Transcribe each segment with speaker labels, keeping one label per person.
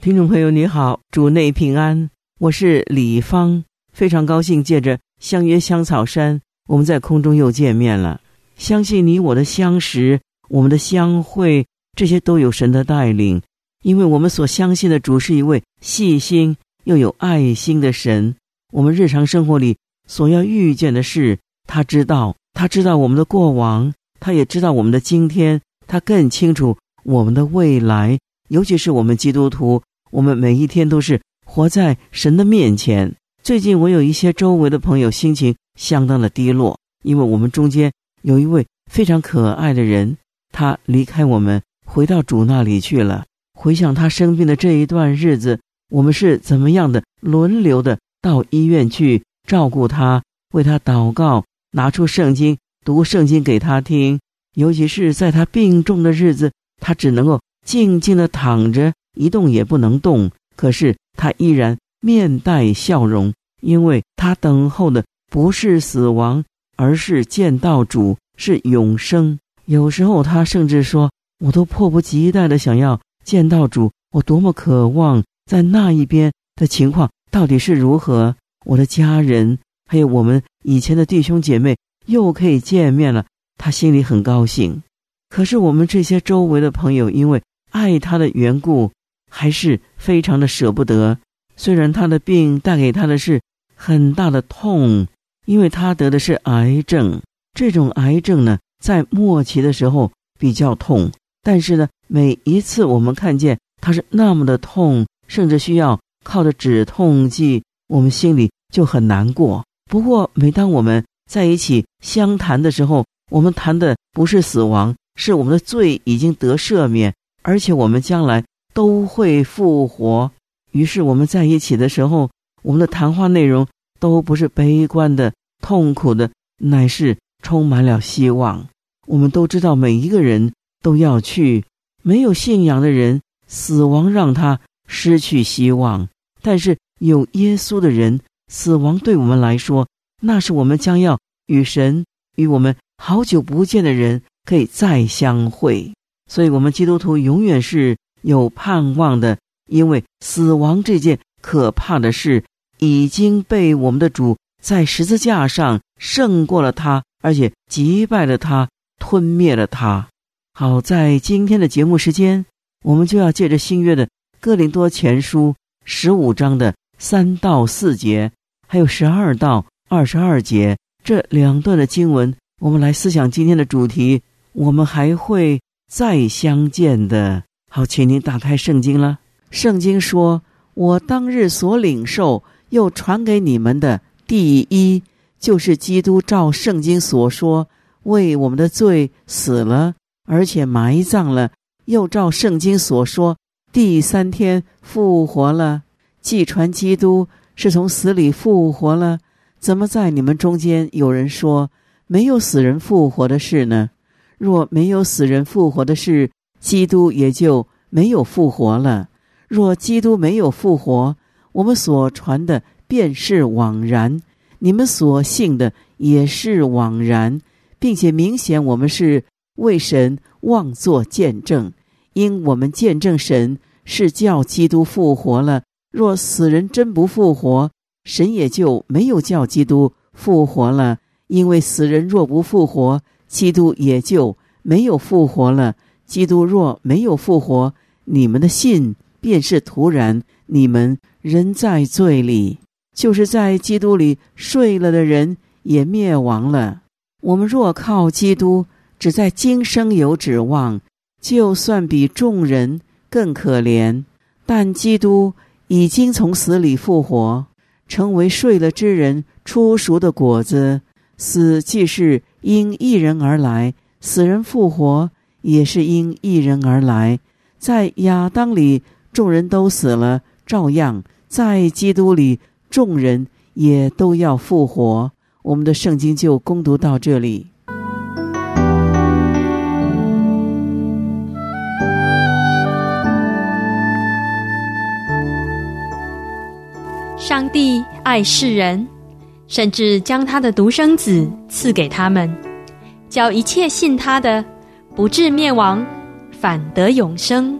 Speaker 1: 听众朋友，你好，主内平安，我是李芳，非常高兴借着相约香草山，我们在空中又见面了。相信你我的相识，我们的相会，这些都有神的带领，因为我们所相信的主是一位细心又有爱心的神。我们日常生活里所要遇见的事，他知道，他知道我们的过往，他也知道我们的今天，他更清楚我们的未来。尤其是我们基督徒，我们每一天都是活在神的面前。最近我有一些周围的朋友心情相当的低落，因为我们中间。有一位非常可爱的人，他离开我们，回到主那里去了。回想他生病的这一段日子，我们是怎么样的轮流的到医院去照顾他，为他祷告，拿出圣经读圣经给他听。尤其是在他病重的日子，他只能够静静的躺着，一动也不能动。可是他依然面带笑容，因为他等候的不是死亡。而是见到主是永生。有时候他甚至说：“我都迫不及待的想要见到主，我多么渴望在那一边的情况到底是如何？我的家人还有我们以前的弟兄姐妹又可以见面了，他心里很高兴。可是我们这些周围的朋友因为爱他的缘故，还是非常的舍不得。虽然他的病带给他的是很大的痛。”因为他得的是癌症，这种癌症呢，在末期的时候比较痛，但是呢，每一次我们看见他是那么的痛，甚至需要靠着止痛剂，我们心里就很难过。不过，每当我们在一起相谈的时候，我们谈的不是死亡，是我们的罪已经得赦免，而且我们将来都会复活。于是我们在一起的时候，我们的谈话内容都不是悲观的。痛苦的乃是充满了希望。我们都知道，每一个人都要去。没有信仰的人，死亡让他失去希望；但是有耶稣的人，死亡对我们来说，那是我们将要与神、与我们好久不见的人可以再相会。所以，我们基督徒永远是有盼望的，因为死亡这件可怕的事已经被我们的主。在十字架上胜过了他，而且击败了他，吞灭了他。好，在今天的节目时间，我们就要借着新约的《哥林多前书》十五章的三到四节，还有十二到二十二节这两段的经文，我们来思想今天的主题。我们还会再相见的。好，请您打开圣经了。圣经说：“我当日所领受，又传给你们的。”第一就是基督照圣经所说，为我们的罪死了，而且埋葬了；又照圣经所说，第三天复活了。既传基督是从死里复活了，怎么在你们中间有人说没有死人复活的事呢？若没有死人复活的事，基督也就没有复活了。若基督没有复活，我们所传的。便是枉然，你们所信的也是枉然，并且明显我们是为神妄作见证，因我们见证神是叫基督复活了。若死人真不复活，神也就没有叫基督复活了。因为死人若不复活，基督也就没有复活了。基督若没有复活，你们的信便是徒然，你们仍在罪里。就是在基督里睡了的人也灭亡了。我们若靠基督，只在今生有指望，就算比众人更可怜。但基督已经从死里复活，成为睡了之人出熟的果子。死既是因一人而来，死人复活也是因一人而来。在亚当里众人都死了，照样在基督里，众人也都要复活。我们的圣经就攻读到这里。
Speaker 2: 上帝爱世人，甚至将他的独生子赐给他们，叫一切信他的，不至灭亡，反得永生。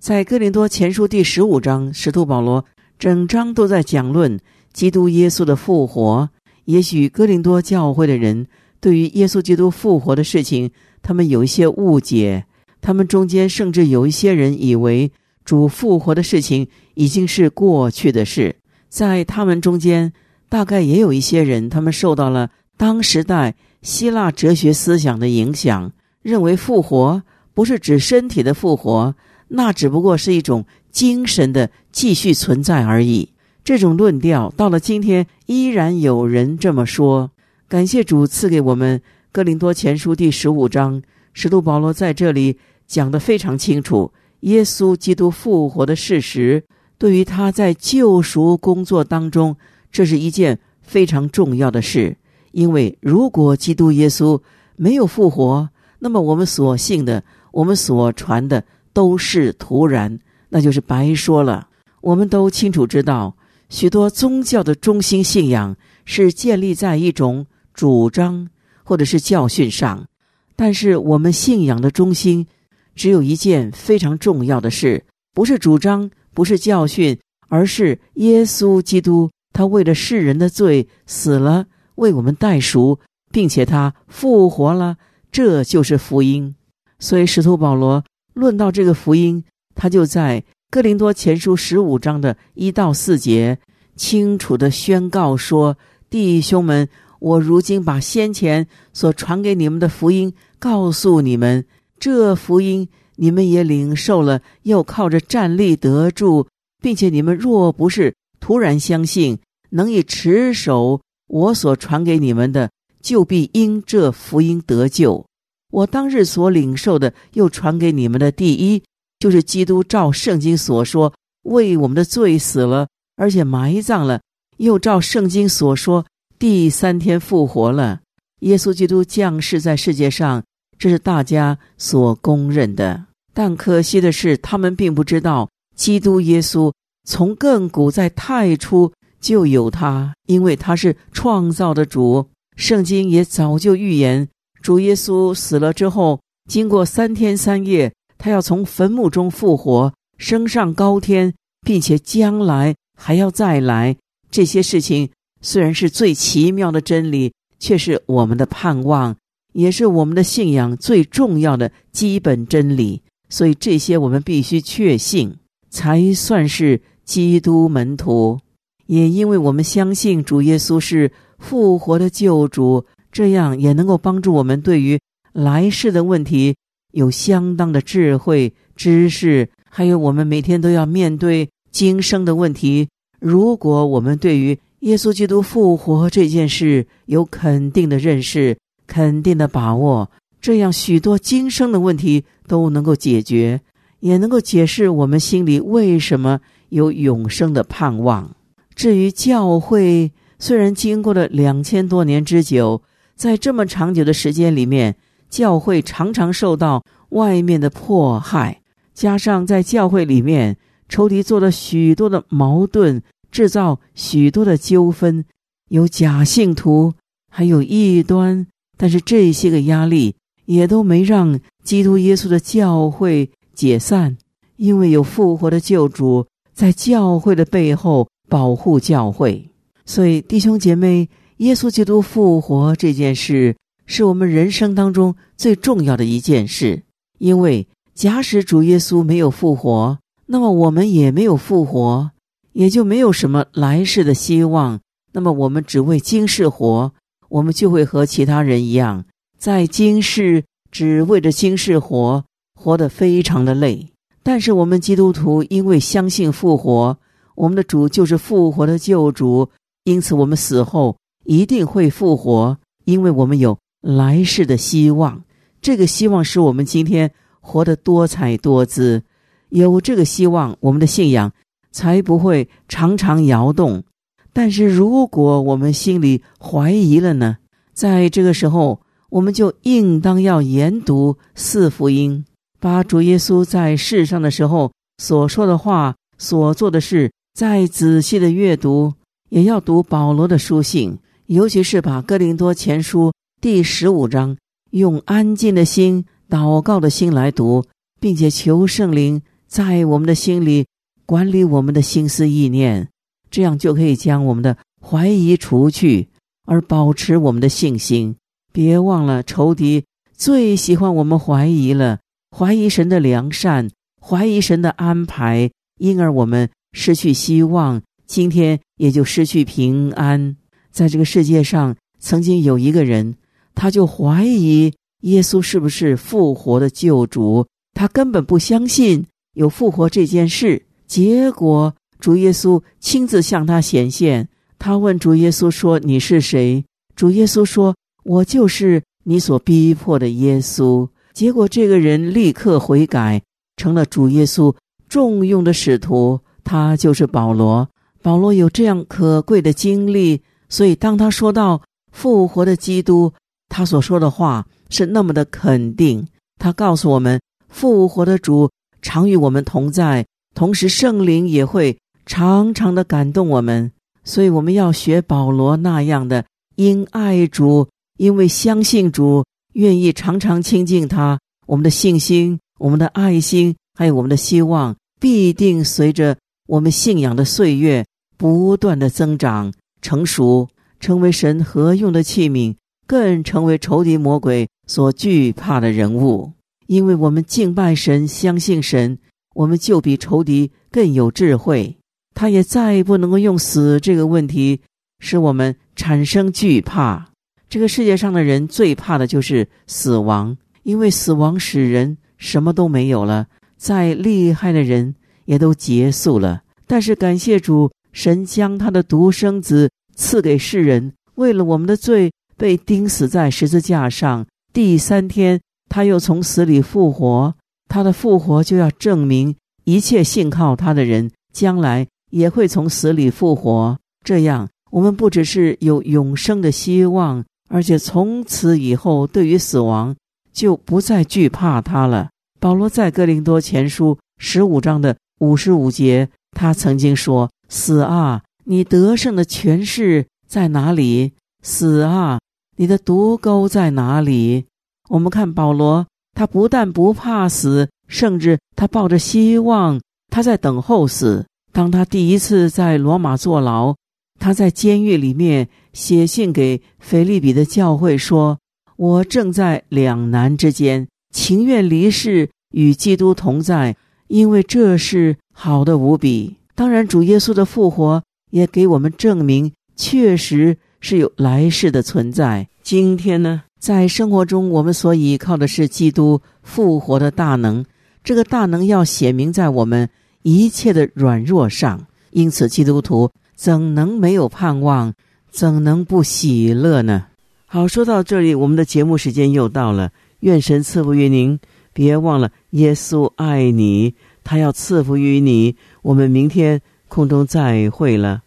Speaker 1: 在哥林多前书第十五章，使徒保罗整章都在讲论基督耶稣的复活。也许哥林多教会的人对于耶稣基督复活的事情，他们有一些误解。他们中间甚至有一些人以为主复活的事情已经是过去的事。在他们中间，大概也有一些人，他们受到了当时代希腊哲学思想的影响，认为复活不是指身体的复活。那只不过是一种精神的继续存在而已。这种论调到了今天依然有人这么说。感谢主赐给我们《哥林多前书》第十五章，使徒保罗在这里讲得非常清楚：耶稣基督复活的事实，对于他在救赎工作当中，这是一件非常重要的事。因为如果基督耶稣没有复活，那么我们所信的，我们所传的。都是徒然，那就是白说了。我们都清楚知道，许多宗教的中心信仰是建立在一种主张或者是教训上，但是我们信仰的中心只有一件非常重要的事，不是主张，不是教训，而是耶稣基督，他为了世人的罪死了，为我们代赎，并且他复活了，这就是福音。所以使徒保罗。论到这个福音，他就在哥林多前书十五章的一到四节，清楚的宣告说：“弟兄们，我如今把先前所传给你们的福音告诉你们，这福音你们也领受了，又靠着站立得住，并且你们若不是突然相信，能以持守我所传给你们的，就必因这福音得救。”我当日所领受的，又传给你们的第一，就是基督照圣经所说，为我们的罪死了，而且埋葬了，又照圣经所说，第三天复活了。耶稣基督降世在世界上，这是大家所公认的。但可惜的是，他们并不知道，基督耶稣从亘古在太初就有他，因为他是创造的主。圣经也早就预言。主耶稣死了之后，经过三天三夜，他要从坟墓中复活，升上高天，并且将来还要再来。这些事情虽然是最奇妙的真理，却是我们的盼望，也是我们的信仰最重要的基本真理。所以这些我们必须确信，才算是基督门徒。也因为我们相信主耶稣是复活的救主。这样也能够帮助我们对于来世的问题有相当的智慧、知识，还有我们每天都要面对今生的问题。如果我们对于耶稣基督复活这件事有肯定的认识、肯定的把握，这样许多今生的问题都能够解决，也能够解释我们心里为什么有永生的盼望。至于教会，虽然经过了两千多年之久，在这么长久的时间里面，教会常常受到外面的迫害，加上在教会里面仇敌做了许多的矛盾，制造许多的纠纷，有假信徒，还有异端。但是这些个压力也都没让基督耶稣的教会解散，因为有复活的救主在教会的背后保护教会。所以弟兄姐妹。耶稣基督复活这件事，是我们人生当中最重要的一件事。因为假使主耶稣没有复活，那么我们也没有复活，也就没有什么来世的希望。那么我们只为今世活，我们就会和其他人一样，在今世只为着今世活，活得非常的累。但是我们基督徒因为相信复活，我们的主就是复活的救主，因此我们死后。一定会复活，因为我们有来世的希望。这个希望使我们今天活得多彩多姿。有这个希望，我们的信仰才不会常常摇动。但是如果我们心里怀疑了呢？在这个时候，我们就应当要研读四福音，把主耶稣在世上的时候所说的话、所做的事，再仔细的阅读。也要读保罗的书信，尤其是把哥林多前书第十五章用安静的心、祷告的心来读，并且求圣灵在我们的心里管理我们的心思意念，这样就可以将我们的怀疑除去，而保持我们的信心。别忘了，仇敌最喜欢我们怀疑了，怀疑神的良善，怀疑神的安排，因而我们失去希望。今天也就失去平安。在这个世界上，曾经有一个人，他就怀疑耶稣是不是复活的救主，他根本不相信有复活这件事。结果主耶稣亲自向他显现，他问主耶稣说：“你是谁？”主耶稣说：“我就是你所逼迫的耶稣。”结果这个人立刻悔改，成了主耶稣重用的使徒，他就是保罗。保罗有这样可贵的经历，所以当他说到复活的基督，他所说的话是那么的肯定。他告诉我们，复活的主常与我们同在，同时圣灵也会常常的感动我们。所以我们要学保罗那样的，因爱主，因为相信主，愿意常常亲近他。我们的信心、我们的爱心，还有我们的希望，必定随着我们信仰的岁月。不断的增长、成熟，成为神合用的器皿，更成为仇敌魔鬼所惧怕的人物。因为我们敬拜神、相信神，我们就比仇敌更有智慧。他也再不能够用死这个问题使我们产生惧怕。这个世界上的人最怕的就是死亡，因为死亡使人什么都没有了，再厉害的人也都结束了。但是感谢主。神将他的独生子赐给世人，为了我们的罪被钉死在十字架上。第三天，他又从死里复活。他的复活就要证明一切信靠他的人将来也会从死里复活。这样，我们不只是有永生的希望，而且从此以后对于死亡就不再惧怕他了。保罗在哥林多前书十五章的五十五节，他曾经说。死啊！你得胜的权势在哪里？死啊！你的毒钩在哪里？我们看保罗，他不但不怕死，甚至他抱着希望，他在等候死。当他第一次在罗马坐牢，他在监狱里面写信给腓利比的教会说：“我正在两难之间，情愿离世与基督同在，因为这是好的无比。”当然，主耶稣的复活也给我们证明，确实是有来世的存在。今天呢，在生活中，我们所依靠的是基督复活的大能，这个大能要显明在我们一切的软弱上。因此，基督徒怎能没有盼望？怎能不喜乐呢？好，说到这里，我们的节目时间又到了。愿神赐福于您，别忘了耶稣爱你。他要赐福于你，我们明天空中再会了。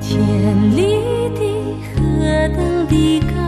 Speaker 3: 天里的何等的高。